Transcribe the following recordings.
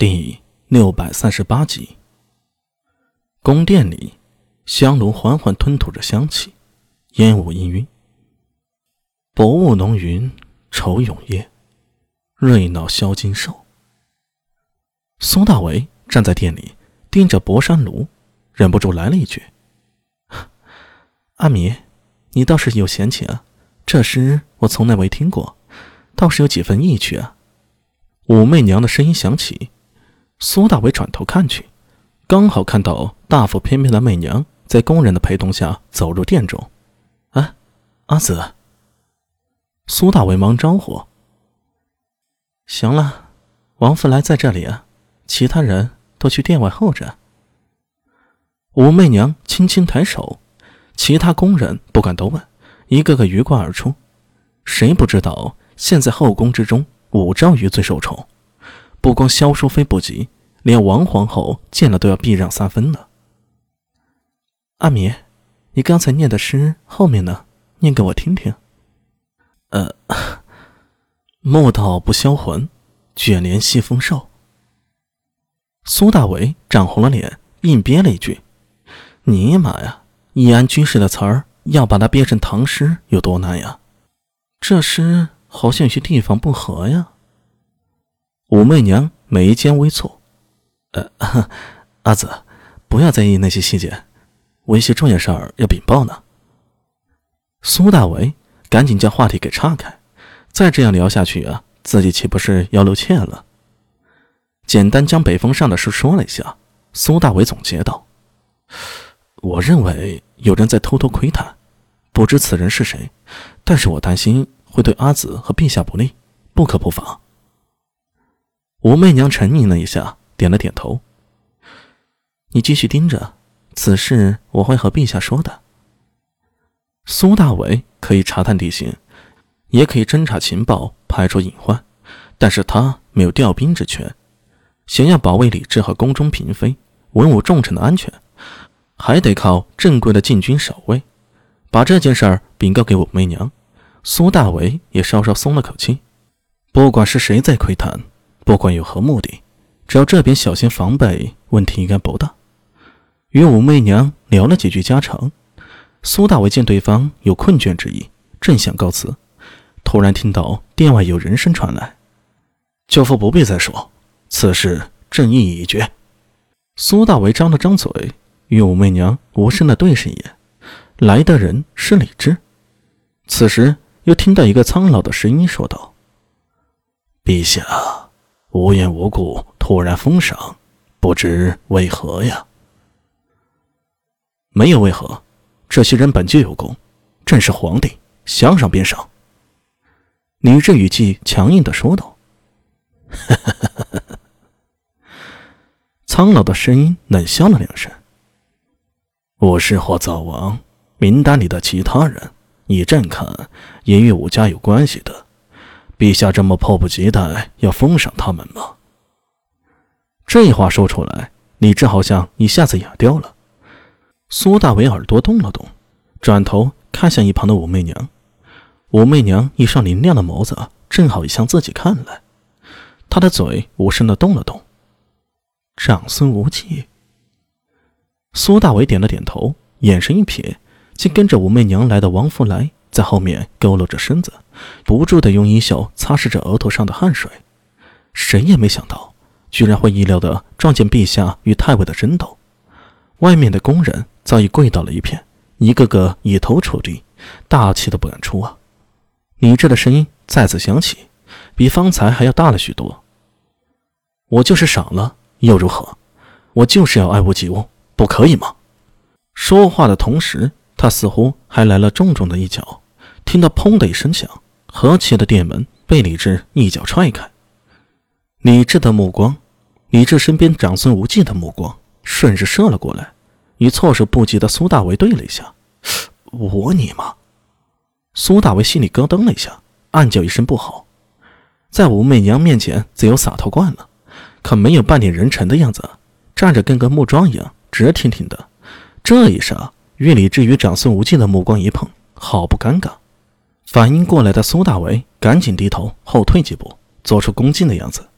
第六百三十八集。宫殿里，香炉缓缓吞吐着香气，烟雾氤氲。薄雾浓云，愁永夜，瑞脑消金兽。苏大为站在店里，盯着博山炉，忍不住来了一句：“阿米，你倒是有闲情啊！这诗我从来没听过，倒是有几分意趣啊。”武媚娘的声音响起。苏大伟转头看去，刚好看到大腹翩翩的媚娘在工人的陪同下走入店中。啊，阿紫！苏大伟忙招呼：“行了，王福来在这里啊，其他人都去店外候着。”武媚娘轻轻抬手，其他工人不敢多问，一个个鱼贯而出。谁不知道现在后宫之中武昭瑜最受宠？不光萧淑妃不急，连王皇后见了都要避让三分呢。阿米，你刚才念的诗后面呢？念给我听听。呃，莫道不销魂，卷帘西风瘦。苏大为涨红了脸，硬憋了一句：“尼玛呀！易安居士的词儿要把它憋成唐诗有多难呀？这诗好像有些地方不合呀。”武媚娘眉间微蹙，呃，阿紫，不要在意那些细节，我一些重要事儿要禀报呢。苏大为赶紧将话题给岔开，再这样聊下去啊，自己岂不是要露怯了？简单将北风上的事说了一下，苏大为总结道：“我认为有人在偷偷窥探，不知此人是谁，但是我担心会对阿紫和陛下不利，不可不防。”武媚娘沉吟了一下，点了点头。你继续盯着，此事我会和陛下说的。苏大伟可以查探地形，也可以侦查情报，排除隐患，但是他没有调兵之权。想要保卫李治和宫中嫔妃、文武重臣的安全，还得靠正规的禁军守卫。把这件事儿禀告给武媚娘，苏大伟也稍稍松了口气。不管是谁在窥探。不管有何目的，只要这边小心防备，问题应该不大。与武媚娘聊了几句家常，苏大伟见对方有困倦之意，正想告辞，突然听到店外有人声传来：“舅父不必再说，此事正义已决。”苏大伟张了张嘴，与武媚娘无声的对视一眼。来的人是李治。此时又听到一个苍老的声音说道：“陛下。”无缘无故突然封赏，不知为何呀？没有为何，这些人本就有功，朕是皇帝，想赏便赏。李治语气强硬的说道。苍老的声音冷笑了两声。武氏或早亡，名单里的其他人，以朕看，也与武家有关系的。陛下这么迫不及待要封赏他们吗？这话说出来，李治好像一下子哑掉了。苏大伟耳朵动了动，转头看向一旁的武媚娘。武媚娘一双明亮的眸子正好也向自己看来，她的嘴无声的动了动。长孙无忌。苏大伟点了点头，眼神一瞥，竟跟着武媚娘来的王福来。在后面佝偻着身子，不住地用衣袖擦拭着额头上的汗水。谁也没想到，居然会意料的撞见陛下与太尉的争斗。外面的工人早已跪倒了一片，一个个以头触地，大气都不敢出啊！李治的声音再次响起，比方才还要大了许多。我就是赏了又如何？我就是要爱屋及乌，不可以吗？说话的同时，他似乎还来了重重的一脚。听到“砰”的一声响，合起的店门被李治一脚踹开。李治的目光，李治身边长孙无忌的目光，顺势射了过来，与措手不及的苏大为对了一下。我你妈！苏大为心里咯噔了一下，暗叫一声不好。在武媚娘面前自由洒脱惯了，可没有半点人臣的样子，站着跟个木桩一样，直挺挺的。这一刹，与李治与长孙无忌的目光一碰，好不尴尬。反应过来的苏大为赶紧低头后退几步，做出恭敬的样子。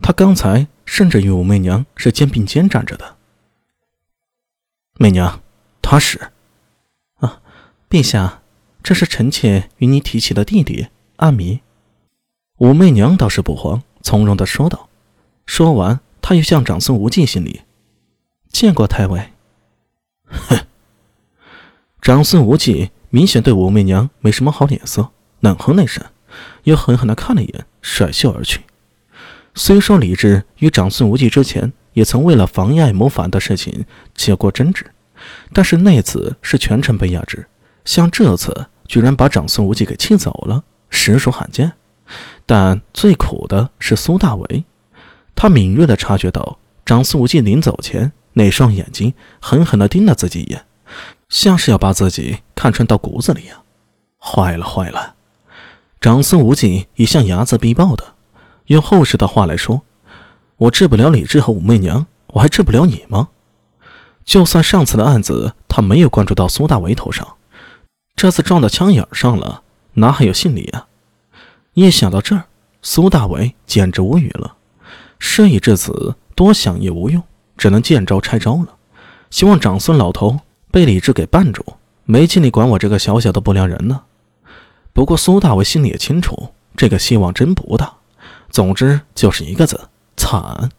他刚才甚至与武媚娘是肩并肩站着的。媚娘，他是啊，陛下，这是臣妾与你提起的弟弟阿弥。武媚娘倒是不慌，从容的说道。说完，她又向长孙无忌行礼：“见过太尉。”哼！长孙无忌明显对武媚娘没什么好脸色，冷哼了一声，又狠狠的看了一眼，甩袖而去。虽说李治与长孙无忌之前也曾为了妨碍谋反的事情起过争执，但是那次是全程被压制，像这次居然把长孙无忌给气走了，实属罕见。但最苦的是苏大为，他敏锐地察觉到长孙无忌临走前那双眼睛狠狠地盯了自己一眼，像是要把自己看穿到骨子里呀！坏了坏了，长孙无忌一向睚眦必报的，用后世的话来说，我治不了李治和武媚娘，我还治不了你吗？就算上次的案子他没有关注到苏大为头上，这次撞到枪眼上了，哪还有姓李啊？一想到这儿，苏大伟简直无语了。事已至此，多想也无用，只能见招拆招了。希望长孙老头被李治给绊住，没精力管我这个小小的不良人呢。不过苏大伟心里也清楚，这个希望真不大。总之就是一个字：惨。